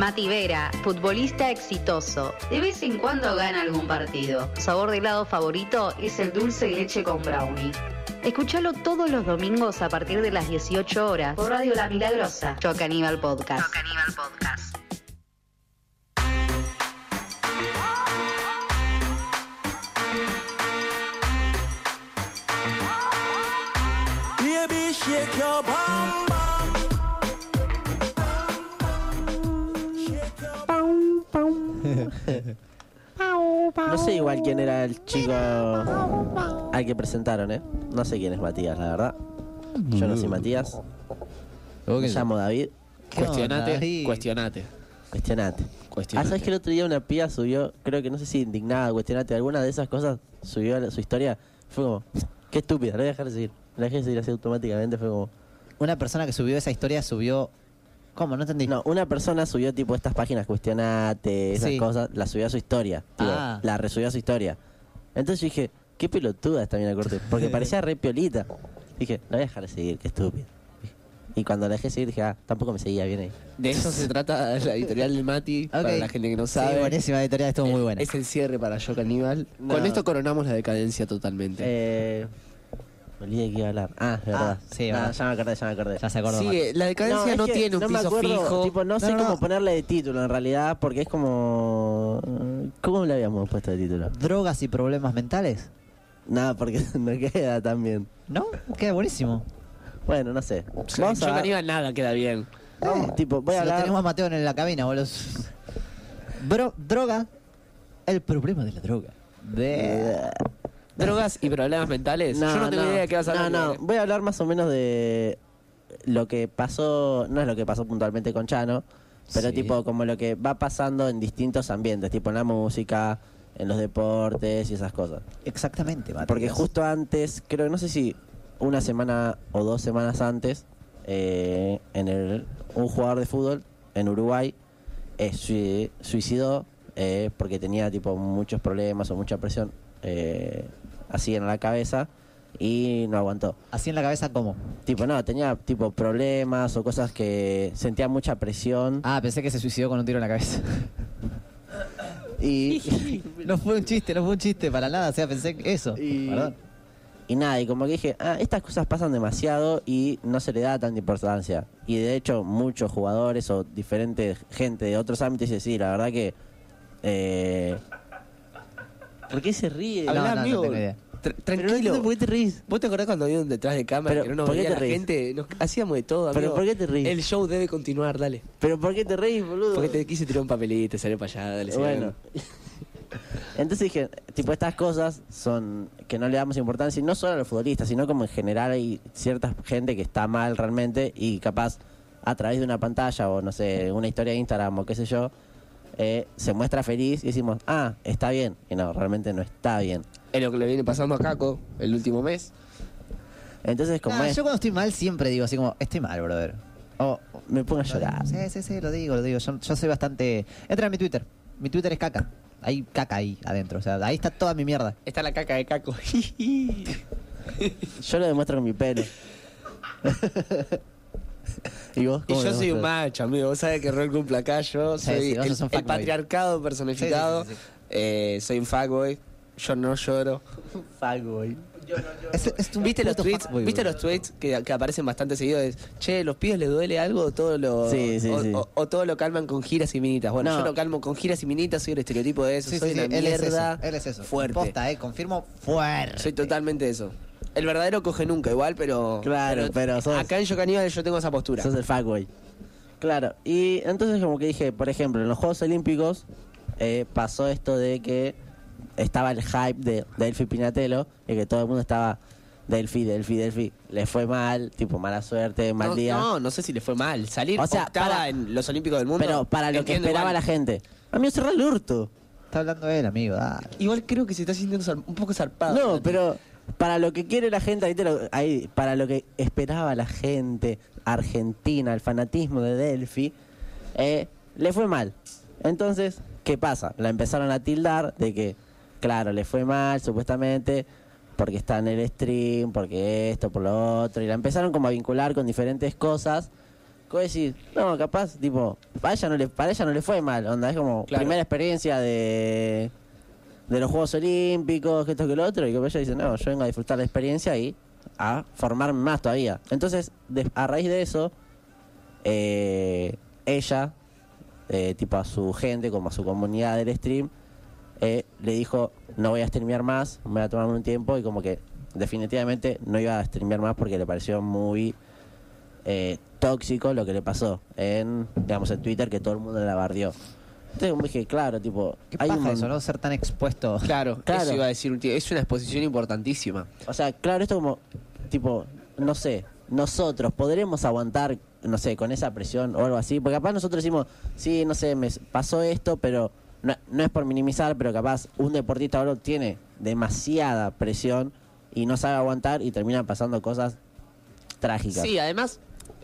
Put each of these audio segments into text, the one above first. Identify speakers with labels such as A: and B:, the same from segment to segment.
A: Mati Vera, futbolista exitoso. De vez en cuando gana algún partido. Sabor de helado favorito es el dulce leche con brownie. Escúchalo todos los domingos a partir de las 18 horas por Radio La Milagrosa. Choca Aníbal Podcast. Podcast.
B: No sé igual quién era el chico al que presentaron, ¿eh? No sé quién es Matías, la verdad. Yo no soy Matías. Me llamo David.
C: Cuestionate, cuestionate.
B: Cuestionate. Ah,
C: Cuestionate.
B: ¿sabes que el otro día una piba subió, creo que no sé si indignada, cuestionate, alguna de esas cosas, subió su historia? Fue como, qué estúpida, la voy a dejar de seguir. La dejé de seguir así automáticamente, fue como...
D: Una persona que subió esa historia subió. ¿Cómo? No entendí.
B: No, una persona subió tipo estas páginas, cuestionate, esas
D: Sí.
B: cosas, la subió a su historia. tipo,
D: Ah.
B: La resubió a su historia. Entonces yo dije, qué pelotuda esta mina corte, porque parecía re piolita. Dije, la voy a dejar de seguir, qué estúpida. Y cuando la dejé de seguir dije, ah, tampoco me seguía bien ahí.
C: De eso se trata la editorial del Mati, para
D: Ok.
C: la gente que no
D: Sí,
C: sabe.
D: buenísima editorial, estuvo muy
C: Eh,
D: buena.
C: Es el cierre para Yo Caníbal.
B: No.
C: Con esto coronamos la decadencia totalmente.
B: Eh, me olvidé qué iba a hablar. Ah, es verdad.
D: sí,
B: Ah,
D: verdad.
B: ya me acordé, ya me acordé.
D: Ya se acordó.
C: sí, eh, la decadencia
B: es
C: no,
B: que
C: tiene un
B: no me
C: piso
B: acuerdo,
C: fijo.
B: Tipo, no,
D: No,
B: sé
D: no,
B: cómo
D: no.
B: ponerle de título en realidad, porque es como... ¿Cómo le habíamos puesto de título?
D: ¿Drogas y problemas mentales?
B: Nada, porque no queda tan bien.
D: ¿No? Queda buenísimo.
B: Bueno, no sé.
C: Yo
B: Vamos a...
C: Caníbal nada queda bien.
B: vamos, tipo, voy a
D: Si lo
B: hablar...
D: tenemos a Mateo en la cabina, boludo. Bro, droga. El problema de la droga. De...
C: Drogas y problemas mentales. Yo no tengo idea de qué vas a hablar.
B: No, no, voy a hablar más o menos de lo que pasó, no es lo que pasó puntualmente con Chano, pero
D: Sí.
B: tipo como lo que va pasando en distintos ambientes, tipo en la música, en los deportes y esas cosas.
D: Exactamente, Mateo.
B: Porque justo antes, creo que no sé si una semana o dos semanas antes, eh, en el, un jugador de fútbol en Uruguay eh, sui- suicidó eh, porque tenía tipo muchos problemas o mucha presión eh, así en la cabeza y no aguantó.
D: Así en la cabeza, ¿cómo?
B: Tipo, no, tenía tipo problemas o cosas que sentía mucha presión
D: Ah, pensé que se suicidó con un tiro en la cabeza.
B: y,
D: no fue un chiste, no fue un chiste para nada. O sea, pensé que eso.
B: Y-
D: Perdón.
B: Y nada, y como que dije, ah, estas cosas pasan demasiado y no se le da tanta importancia. Y de hecho, muchos jugadores o diferente gente de otros ámbitos dice, sí, la verdad que... Eh... ¿Por qué se ríe?
C: Habla,
D: no, no
C: amigo.
D: tengo idea.
C: Tra-
B: Pero no
C: tranquilo.
B: entiendo por qué te ríes.
C: ¿Vos te acordás cuando había un detrás de cámara
B: Pero,
C: que no nos
B: ¿por qué
C: veía
B: te
C: la
B: reís?
C: gente? Nos- hacíamos de todo,
B: Pero,
C: amigo.
B: ¿por qué te reís?
C: El show debe continuar, dale.
B: ¿Pero por qué te reís, boludo?
C: Porque te quise tirar un papelito, salió para allá, dale.
B: Bueno. Entonces dije, tipo, estas cosas son que no le damos importancia, y no solo a los futbolistas, sino como en general hay cierta gente que está mal realmente y capaz a través de una pantalla o no sé, una historia de Instagram o qué sé yo, eh, se muestra feliz y decimos, ah, está bien. Y no, realmente no está bien.
C: Es lo que le viene pasando a Caco el último mes.
B: Entonces, como
D: Ah,
B: es,
D: yo cuando estoy mal siempre digo así como, estoy mal, brother. O
B: me pongo a llorar.
D: Sí, sí, sí, lo digo, lo digo. Yo, yo soy bastante... Entra a mi Twitter. Mi Twitter es caca. Hay caca ahí adentro. O sea, ahí está toda mi mierda.
C: Está la caca de Caco.
B: Yo lo demuestro con mi pelo. ¿Y vos?
C: Y yo soy un macho, amigo. Vos sabés que rol cumple acá. Yo soy
D: sí,
C: el, patriarcado personificado.
D: Sí, sí, sí,
C: Eh, soy un fuckboy. Yo no lloro.
B: Fuckboy.
D: Es, es un
C: ¿Viste los tweets?
D: fuckboy,
C: ¿Viste los tweets que, que aparecen bastante seguidos? Che, ¿los pibes les duele algo o todo lo,
B: Sí, sí,
C: o,
B: sí.
C: o- o todo lo calman con giras y minitas? Bueno,
B: No.
C: yo lo calmo con giras y minitas, soy el estereotipo de eso.
D: Sí,
C: soy
D: sí, sí,
C: una
D: él es
C: mierda
D: eso. Él es eso.
C: fuerte.
D: Posta, eh, confirmo fuerte.
C: Soy totalmente eso. El verdadero coge nunca, igual, pero.
B: Claro, pero sos-
C: Acá en Yo Caníbal yo tengo esa postura.
B: Sos el fuckboy. Claro, y entonces como que dije, por ejemplo, en los Juegos Olímpicos eh, pasó esto de que estaba el hype de Delphi Pinatelo y que todo el mundo estaba Delphi, Delphi, Delphi. Le fue mal, tipo mala suerte, mal
C: no,
B: día.
C: no, no sé si le fue mal. Salir
B: O sea,
C: octava
B: para-
C: en los Olímpicos del Mundo.
B: pero para lo que
C: entiendo
B: esperaba
C: igual.
B: la gente. A mí cerró el hurto.
D: Está hablando él, amigo. dale.
C: Igual creo que se está sintiendo zar- un poco zarpado.
B: No,
C: Nati.
B: pero para lo que quiere la gente, ahí te lo- ahí, para lo que esperaba la gente argentina, el fanatismo de Delphi, eh, le fue mal. Entonces, ¿qué pasa? La empezaron a tildar de que, claro, le fue mal, supuestamente, porque está en el stream, porque esto, por lo otro, y la empezaron como a vincular con diferentes cosas vos decís, no, capaz, tipo, para ella no le, para ella no le fue mal, onda, es como
C: Claro.
B: primera experiencia de, de los Juegos Olímpicos, que esto que lo otro, y que ella dice, no, yo vengo a disfrutar la experiencia y a formarme más todavía. Entonces, a raíz de eso, eh, ella, eh, tipo a su gente, como a su comunidad del stream, eh, le dijo, no voy a streamear más, me voy a tomar un tiempo y como que definitivamente no iba a streamear más porque le pareció muy eh, tóxico lo que le pasó en, digamos, en Twitter que todo el mundo la bardeó. Entonces como dije, claro, tipo,
D: ¿Qué
B: hay un
D: paja eso,
B: mon-
D: no? Ser tan expuesto.
C: Claro,
B: Claro.
C: eso iba a decir. un tío. Es una exposición importantísima.
B: O sea, claro, esto como, tipo, no sé, nosotros podremos aguantar, no sé, con esa presión o algo así, porque capaz nosotros decimos, sí, no sé, me pasó esto, pero no, no es por minimizar, pero capaz un deportista ahora tiene demasiada presión y no sabe aguantar y terminan pasando cosas trágicas.
C: Sí, además,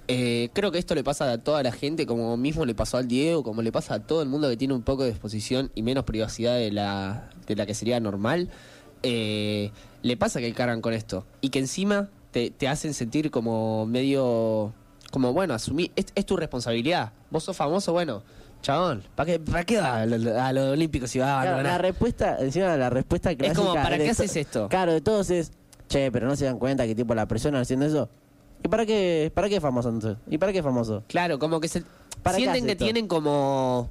C: eh, creo que esto le pasa a toda la gente, como mismo le pasó al Diego, como le pasa a todo el mundo que tiene un poco de exposición y menos privacidad de la, de la que sería normal. eh, le pasa que cargan con esto. Y que encima te, te hacen sentir como medio. Como bueno, asumí. Es, es tu responsabilidad. Vos sos famoso, bueno. Chabón, ¿para qué, para qué va a lo- los Olímpicos si va a
B: Claro, la respuesta, encima la respuesta clásica...
C: como, ¿para qué haces esto?
B: Claro, de todos es, che, pero no se dan cuenta que tipo la presión haciendo eso. ¿Y para qué, para qué es famoso entonces? ¿Y para qué es famoso?
C: Claro, como que se
B: ¿Para qué
C: sienten que
B: esto?
C: tienen como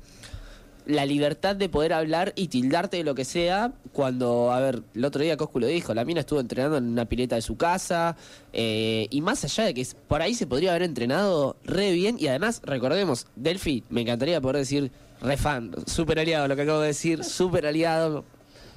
C: la libertad de poder hablar y tildarte de lo que sea cuando, a ver, el otro día Coscu lo dijo, la mina estuvo entrenando en una pileta de su casa eh, y más allá de que por ahí se podría haber entrenado re bien y además, recordemos, Delphi, me encantaría poder decir re fan, súper aliado lo que acabo de decir, súper aliado,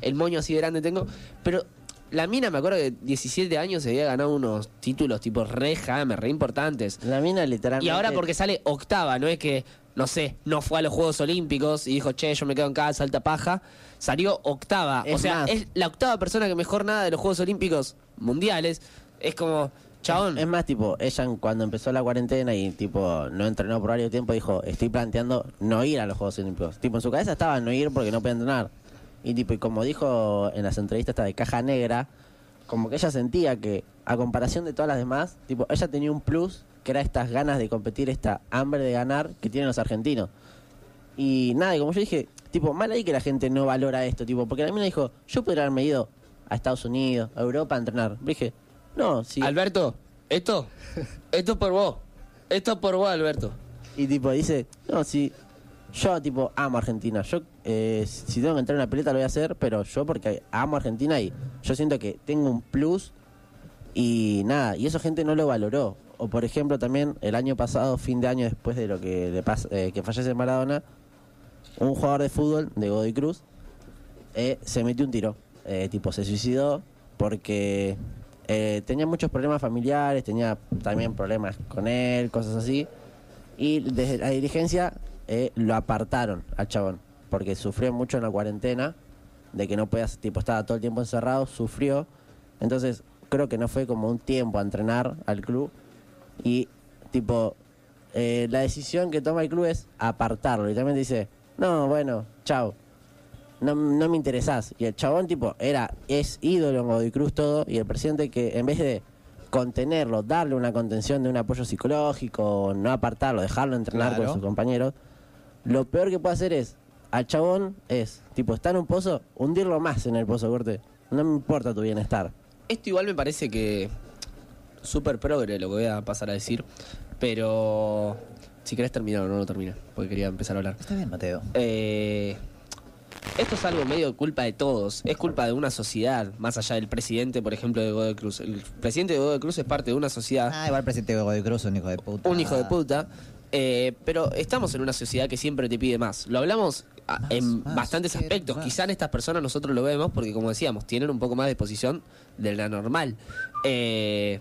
C: el moño así de grande tengo, pero la mina me acuerdo que 17 años se había ganado unos títulos tipo re jammer, re importantes.
B: La mina literalmente...
C: Y ahora porque sale octava, no es que, no sé, no fue a los Juegos Olímpicos y dijo, che, yo me quedo en casa, alta paja. Salió octava. o sea,
B: más.
C: es la octava persona que mejor nada de los Juegos Olímpicos mundiales. Es como, chabón.
B: Es más, tipo, ella cuando empezó la cuarentena y, tipo, no entrenó por varios tiempo, dijo, estoy planteando no ir a los Juegos Olímpicos. Tipo, en su cabeza estaba no ir porque no podía entrenar. Y, tipo, y como dijo en las entrevistas esta de Caja Negra, como que ella sentía que, a comparación de todas las demás, tipo, ella tenía un plus, que era estas ganas de competir, esta hambre de ganar que tienen los argentinos. Y nada, y como yo dije, tipo, mal ahí que la gente no valora esto, tipo, porque la mina dijo, yo podría haberme ido a Estados Unidos, a Europa a entrenar. Dije, no, sí.
C: Alberto, esto, esto es por vos. Esto es por vos, Alberto.
B: Y tipo dice, no, si yo tipo amo Argentina, yo eh, si tengo que entrar en una pelota lo voy a hacer, pero yo porque amo Argentina y yo siento que tengo un plus y nada, y eso gente no lo valoró. O por ejemplo también el año pasado, fin de año después de lo que le pasa, eh, que fallece Maradona, un jugador de fútbol de Godoy Cruz eh, se metió un tiro, tipo se suicidó porque tenía muchos problemas familiares, tenía también problemas con él, cosas así. Y desde la dirigencia eh, lo apartaron al chabón, porque sufrió mucho en la cuarentena, de que no podías, tipo, estaba todo el tiempo encerrado, sufrió. Entonces, creo que no fue como un tiempo a entrenar al club. Y, tipo, eh, la decisión que toma el club es apartarlo. Y también dice, no, bueno, chao. No, no me interesás. Y el chabón, tipo, era, es ídolo en Godoy Cruz todo. Y el presidente que en vez de contenerlo, darle una contención de un apoyo psicológico, no apartarlo, dejarlo entrenar
D: Claro.
B: con sus compañeros, lo peor que puede hacer es, al chabón es, tipo, está en un pozo, hundirlo más en el pozo, corte. No me importa tu bienestar.
C: Esto igual me parece que súper progre lo que voy a pasar a decir, pero si querés terminar o no lo termina, porque quería empezar a hablar.
D: Está bien, Mateo.
C: Eh, esto es algo medio culpa de todos, es culpa de una sociedad, más allá del presidente, por ejemplo, de Godoy Cruz. El presidente de Godoy Cruz es parte de una sociedad,
D: Ah, igual el presidente de Godoy Cruz, un hijo de puta.
C: un hijo de puta, eh, pero estamos en una sociedad que siempre te pide más. Lo hablamos a-
D: Más,
C: en
D: más,
C: bastantes aspectos.
D: más.
C: Quizá en estas personas nosotros lo vemos porque, como decíamos, tienen un poco más de exposición de la normal. Eh,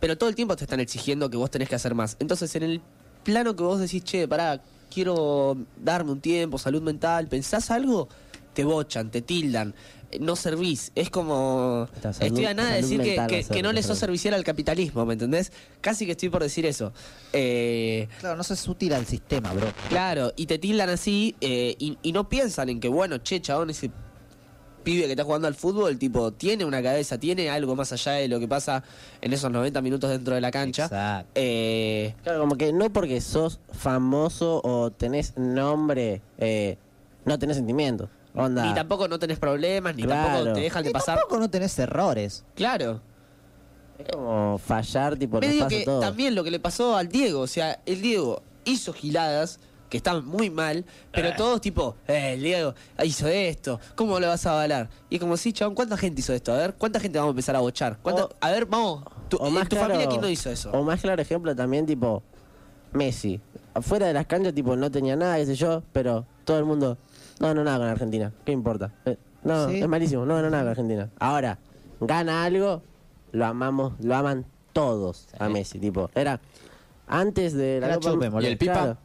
C: pero todo el tiempo te están exigiendo que vos tenés que hacer más. Entonces, en el plano que vos decís, che, pará, quiero darme un tiempo, salud mental, ¿pensás algo? Te bochan, te tildan, eh, no servís. Es como.
B: Salud-
C: estoy a nada de decir que, que- no le sos servicial al capitalismo, ¿me entendés? Casi que estoy por decir eso. Eh,
D: Claro, no sos útil al sistema, bro.
C: Claro, y te tildan así eh, y, y no piensan en que, bueno, che, chabón, ese pibe que está jugando al fútbol, tipo, tiene una cabeza, tiene algo más allá de lo que pasa en esos 90 minutos dentro de la cancha.
D: Exacto.
C: Eh,
B: Claro, como que no porque sos famoso o tenés nombre, eh, no tenés sentimientos. Onda.
C: ni tampoco no tenés problemas, ni
B: Claro.
C: tampoco te dejan de pasar.
D: tampoco no tenés errores.
C: Claro.
B: Es como fallar, tipo,
C: Medio que
B: todo.
C: también lo que le pasó al Diego, o sea, el Diego hizo giladas que estaban muy mal, pero todos tipo, eh, el Diego hizo esto, ¿cómo lo vas a avalar? Y es como, sí, chabón, ¿cuánta gente hizo esto? A ver, ¿cuánta gente vamos a empezar a bochar? ¿Cuánta-
B: O-
C: a ver, vamos, tu,
B: o más
C: tu
B: claro-
C: familia quién no hizo eso?
B: O más claro ejemplo también, tipo, Messi. Afuera de las canchas, tipo, no tenía nada, qué sé yo, pero todo el mundo, no, no, nada con Argentina, ¿qué importa? Eh, no,
D: Sí.
B: es malísimo, no, no, nada con Argentina. Ahora, gana algo, lo amamos, lo aman todos a Messi, tipo, era antes de la
D: Era
B: Copa-.
E: ¿Y el Pipa?
B: Claro.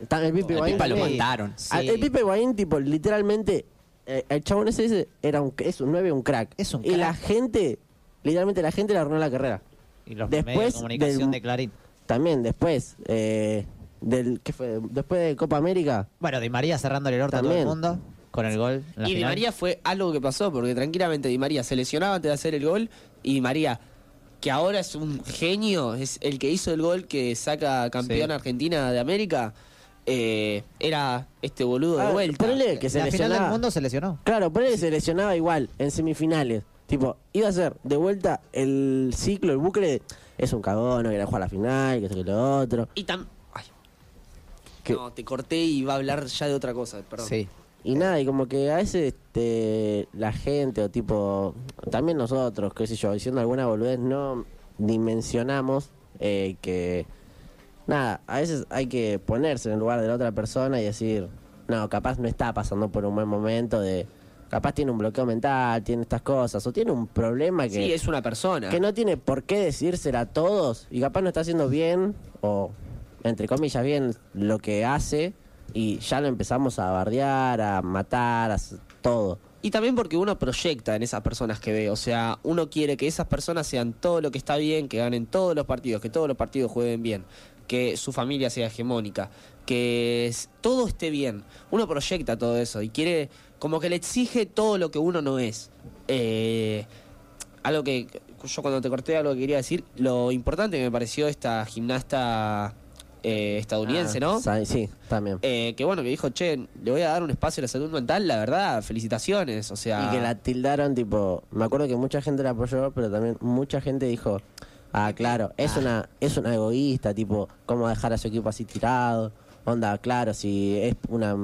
B: El Pipe
E: El
B: Higuaín
E: Pipa lo.
D: Sí.
B: Ah, El Pipe Higuaín, tipo, literalmente, eh, el chabón ese, ese era un, es un 9, un crack.
D: Es un
B: Y
D: crack.
B: la gente, literalmente la gente le arruinó la carrera.
D: Y los
B: Después
D: medios de comunicación
B: del-
D: de Clarín.
B: También después, eh, del, ¿qué fue? Después de Copa América,
D: Bueno, Di María cerrándole el orto a todo
B: También.
D: el mundo con el gol. en la
C: Y Di
D: final.
C: María fue algo que pasó, porque tranquilamente Di María se lesionaba antes de hacer el gol, y Di María, que ahora es un genio, es el que hizo el gol que saca campeón
D: Sí.
C: Argentina de América, eh, era este boludo de
B: Ah,
C: vuelta.
B: ponele que se
D: la final del
B: lesionaba.
D: mundo se lesionó.
B: Claro, ponele que se lesionaba igual en semifinales. Tipo, iba a ser de vuelta el ciclo, el bucle. de, Es un cagón, no quiere jugar la final, que esto que lo otro.
C: Y tam... No, te corté y iba a hablar ya de otra cosa, perdón.
D: Sí.
B: Y nada, y como que a veces este, la gente o tipo, también nosotros, qué sé yo, diciendo alguna boludez, no dimensionamos eh, que, nada, a veces hay que ponerse en el lugar de la otra persona y decir, no, capaz no está pasando por un buen momento de, capaz tiene un bloqueo mental, tiene estas cosas, o tiene un problema que,
C: Sí, es una persona.
B: que no tiene por qué decírsela a todos y capaz no está haciendo bien o entre comillas bien lo que hace y ya lo empezamos a bardear, a matar, a todo.
C: Y también porque uno proyecta en esas personas que ve, o sea, uno quiere que esas personas sean todo lo que está bien, que ganen todos los partidos, que todos los partidos jueguen bien, que su familia sea hegemónica, que todo esté bien. Uno proyecta todo eso y quiere, como que le exige todo lo que uno no es. Eh, algo que yo cuando te corté algo que quería decir, lo importante que me pareció esta gimnasta eh, estadounidense,
B: Ah,
C: ¿no?
B: Sí, también.
C: Eh, que bueno, que dijo, che, le voy a dar un espacio a la salud mental, la verdad, felicitaciones, o sea...
B: Y que la tildaron, tipo, me acuerdo que mucha gente la apoyó, pero también mucha gente dijo, ah, claro, es una es una egoísta, tipo, cómo dejar a su equipo así tirado, onda, claro, si es una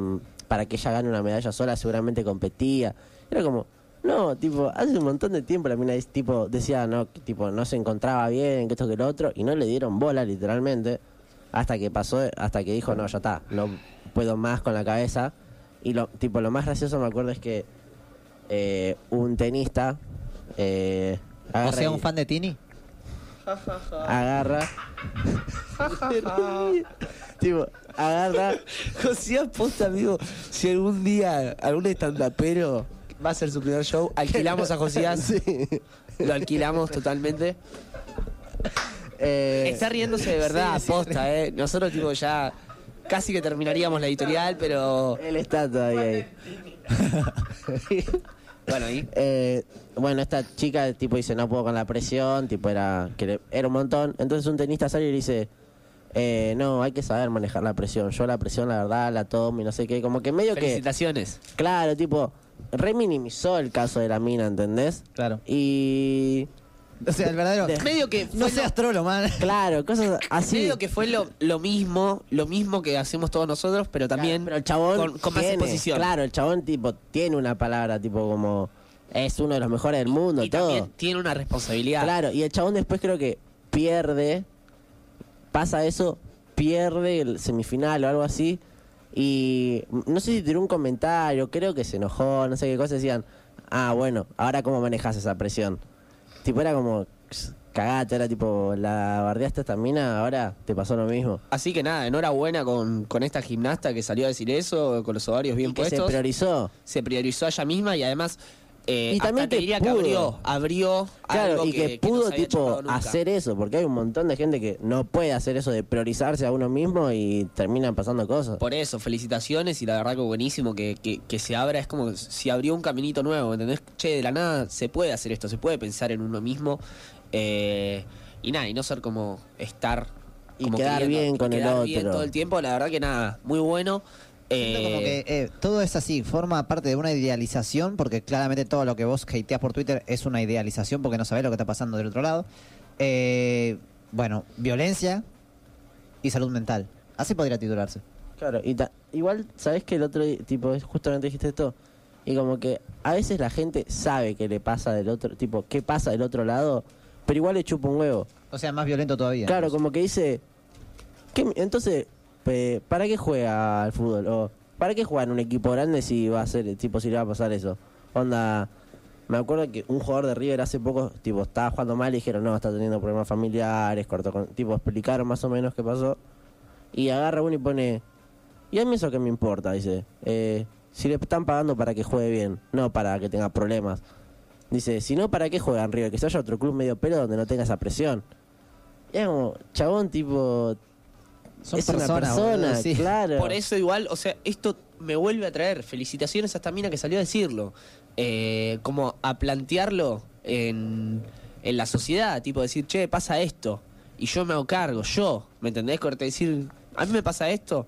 B: para que ella gane una medalla sola, seguramente competía. Era como, no, tipo, hace un montón de tiempo la mina tipo decía, no, que, tipo, no se encontraba bien, que esto que lo otro, y no le dieron bola literalmente, hasta que pasó, hasta que dijo, no, ya está, no puedo más con la cabeza. Y lo, tipo, lo más gracioso me acuerdo es que eh, un tenista eh,
D: O
B: agarra,
D: sea,
B: y-
D: un fan de Tini.
B: agarra tipo agarra
C: José aposta, amigo, si algún día algún estandapero va a hacer su primer show, alquilamos a Josías,
B: Sí.
C: lo alquilamos totalmente.
B: Eh,
C: Está riéndose de verdad,
B: sí, sí.
C: aposta, ¿eh? Nosotros, tipo, ya casi que terminaríamos la editorial, pero...
B: él está todavía ahí
C: Bueno, ahí...
B: Eh, bueno, esta chica tipo dice no puedo con la presión, tipo era que era un montón. Entonces un tenista sale y le dice eh, no, hay que saber manejar la presión. Yo la presión la verdad la tomo y no sé qué, como que medio que
C: Felicitaciones.
B: claro, tipo reminimizó el caso de la mina, ¿entendés?
D: Claro.
B: Y
D: O sea, el verdadero.
B: De-
C: Medio que
D: No
C: fue
D: seas
C: lo-
D: trolo, man.
B: claro, cosas así.
C: medio que fue lo, lo mismo, lo mismo que hacemos todos nosotros, pero también
B: Claro, pero el chabón
C: con, con más
B: tiene,
C: exposición.
B: Claro, el chabón tipo tiene una palabra tipo como es uno de los mejores del mundo,
C: y
B: todo.
C: también tiene una responsabilidad.
B: Claro, y el chabón después creo que pierde, pasa eso, pierde el semifinal o algo así, y no sé si tiró un comentario, creo que se enojó, no sé qué cosa, decían, ah, bueno, ahora cómo manejas esa presión. Tipo, era como, cagate, era tipo, la bardeaste esta mina, ahora te pasó lo mismo.
C: Así que nada, enhorabuena con, con esta gimnasta que salió a decir eso, con los ovarios bien
B: y que se
C: puestos.
B: priorizó.
C: se priorizó a ella misma y además eh,
B: Y también
C: hasta te diría que abrió, abrió
B: Claro,
C: algo
B: y que, pudo tipo hacer eso, porque hay un montón de gente que no puede hacer eso de priorizarse a uno mismo y terminan pasando cosas.
C: Por eso, felicitaciones y la verdad que buenísimo que, que, que se abra, es como si abrió un caminito nuevo, ¿me ¿entendés? Che, de la nada se puede hacer esto, se puede pensar en uno mismo eh, y nada, y no ser como estar
B: Y quedar bien
C: y
B: con el
C: quedar bien
B: otro.
C: todo el tiempo, la verdad que nada, muy bueno.
D: Siento como
C: Eh,
D: que eh, todo es así, forma parte de una idealización, porque claramente todo lo que vos hateás por Twitter es una idealización porque no sabés lo que está pasando del otro lado. Eh, bueno, violencia y salud mental. Así podría titularse.
B: Claro, y ta- igual, ¿sabes que el otro tipo, justamente dijiste esto? Y como que a veces la gente sabe que le pasa del otro, tipo, qué pasa del otro lado, pero igual le chupa un huevo.
D: O sea, más violento todavía.
B: Claro, como que dice, ¿qué mi- entonces, ¿para qué juega al fútbol? O ¿para qué juega en un equipo grande si va a ser, tipo, si le va a pasar eso? Onda, me acuerdo que un jugador de River hace poco, tipo, estaba jugando mal y dijeron, no, está teniendo problemas familiares, cortó con, tipo, explicaron más o menos qué pasó. Y agarra uno y pone, ¿y a mí eso qué me importa? Dice, eh, si le están pagando para que juegue bien, no para que tenga problemas. Dice, si no, ¿para qué juega en River? Que se vaya a otro club medio pelo donde no tenga esa presión. Y es como, chabón, tipo,
D: Son
B: es una
D: personas,
B: persona,
D: boludo, sí.
B: claro.
C: Por eso igual, o sea, esto me vuelve a traer felicitaciones a esta mina que salió a decirlo. Eh, como a plantearlo en, en la sociedad, tipo decir, che, pasa esto. Y yo me hago cargo, yo, ¿me entendés? Corte decir, a mí me pasa esto.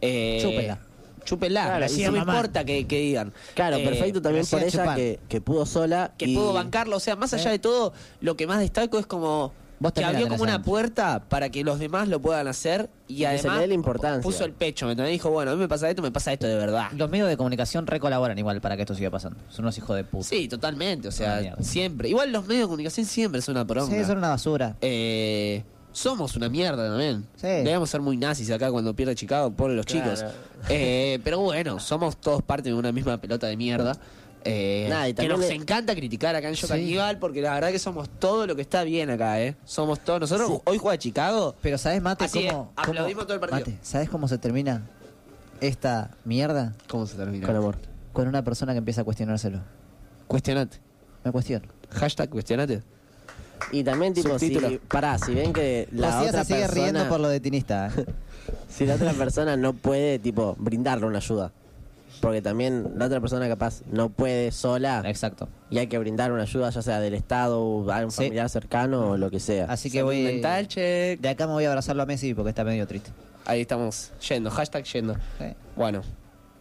C: Eh,
D: Chúpela.
C: Chúpela,
B: Claro,
C: no me importa que, que digan.
B: Claro,
C: Eh,
B: perfecto también por ella que, que pudo sola.
C: que
B: y-
C: puedo bancarlo. O sea, más allá de todo, lo que más destaco es como
D: Vos
C: que abrió como una puerta para que los demás lo puedan hacer y,
B: se
C: además
B: le la importancia.
C: puso el pecho, ¿me entendés? Dijo, bueno, a mí me pasa esto, me pasa esto de verdad.
D: Los medios de comunicación recolaboran igual para que esto siga pasando. Son unos hijos de puta.
C: Sí, totalmente, o sea, siempre. Igual los medios de comunicación siempre son una poronga.
D: Sí, son una basura.
C: Eh, somos una mierda también.
D: Sí.
C: Debemos ser muy nazis acá cuando pierde Chicago, ponen los
B: Claro.
C: chicos. Eh, pero bueno, somos todos parte de una misma pelota de mierda. Eh,
B: Nada, y
C: que nos
B: le-
C: encanta criticar acá en Yo
D: Sí.
C: Caníbal porque la verdad que somos todo lo que está bien acá, ¿eh? Somos todos. Nosotros
B: Sí.
C: hoy juega Chicago.
D: Pero ¿sabes, Mate,
C: Así es,
D: cómo,
C: aplaudimos
D: cómo-
C: todo el partido.
D: Mate, ¿sabes cómo se termina esta mierda?
C: ¿Cómo se termina?
B: Con amor.
D: Con una persona que empieza a cuestionárselo.
C: Cuestionate.
D: Me cuestiono.
C: Hashtag cuestionate.
B: Y también, tipo, si, pará, si ven que la
D: Josías
B: otra
D: se sigue
B: persona,
D: riendo por lo de tinista. ¿eh?
B: si la otra persona no puede, tipo, brindarle una ayuda. Porque también la otra persona capaz no puede sola
D: Exacto.
B: y hay que brindar una ayuda, ya sea del Estado, o a un
D: Sí.
B: familiar cercano o lo que sea.
D: Así que
C: Salud
D: voy.
C: mental, check.
D: De acá me voy a abrazarlo a Messi porque está medio triste.
C: Ahí estamos yendo, hashtag yendo.
D: Sí.
C: Bueno,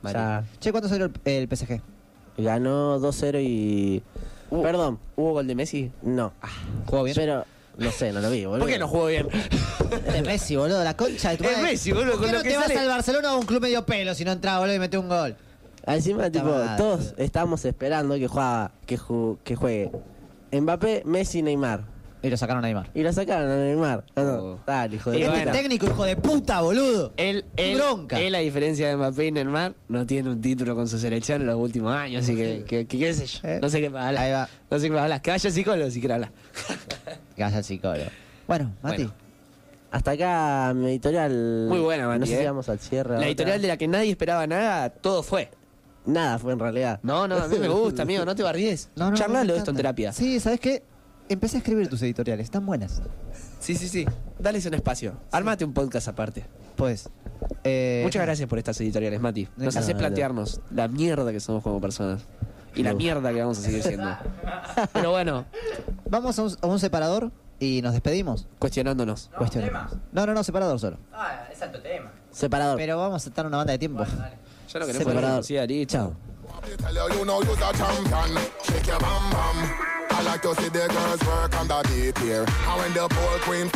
B: Ya
D: Che, ¿cuánto salió el, el PSG?
B: ganó 2-0 y...
C: Uh,
B: Perdón,
C: ¿Hubo gol de Messi?
B: no.
D: ¿Jugó bien?
B: Pero, no sé, no lo vi, boludo.
C: ¿Por qué no jugó bien?
D: Es Messi, boludo, la concha de tu
C: Es
D: madre.
C: Messi, boludo,
D: ¿Por
C: con
D: qué
C: lo
D: no
C: que
D: te vas
C: sale?
D: al Barcelona o a un club medio pelo si no entraba, boludo, y mete un gol?
B: Encima, tipo,
D: madre,
B: todos
D: boludo.
B: estábamos esperando que, juega, que, ju- que juegue Mbappé, Messi, Neymar.
D: Y lo sacaron a Neymar.
B: Y lo sacaron a Neymar. No, no,
C: Oh.
B: dale, hijo de
C: Y
D: Este
C: bueno.
D: técnico, hijo de puta, boludo.
C: Él, él,
D: bronca.
C: él, a diferencia de Mbappé y Neymar, no tiene un título con su selección en los últimos años, así que, que, que qué sé yo.
D: Eh,
C: No sé qué me hablar.
D: ahí va.
C: No sé qué me hablar. Que vaya psicólogo si quiere hablar.
D: Que vaya psicólogo. Bueno, Mati.
C: Bueno.
B: Hasta acá mi editorial.
C: Muy buena, Mati,
B: No sé
C: eh.
B: si vamos al cierre.
C: La editorial de la que nadie esperaba nada, todo fue.
B: Nada fue en realidad.
C: No, no, a mí me gusta, amigo, no te barries.
D: No, no,
C: Charlalo esto en terapia.
D: Sí, ¿sabes qué? Empecé a escribir tus editoriales, están buenas.
C: sí, sí. sí. Dales un espacio. Armate un podcast aparte.
D: Pues. eh,
C: Muchas gracias por estas editoriales, Mati. Nos
D: No,
C: hace
B: no,
C: plantearnos la mierda que somos como personas. Y la
B: No.
C: mierda que vamos a seguir siendo. Pero bueno,
D: Vamos a un, a un separador y nos despedimos.
C: cuestionándonos.
D: Cuestionemos. No, no, no, separador solo.
E: Ah, es alto tema.
B: Separador.
D: Pero vamos a estar una banda de tiempo.
C: Ya no queremos
B: Separador.
C: Sí, Ari, chao.
F: Tell you, you know you're a champion. Shake your. I like to see the girls work on the beat here. And when the ball queen.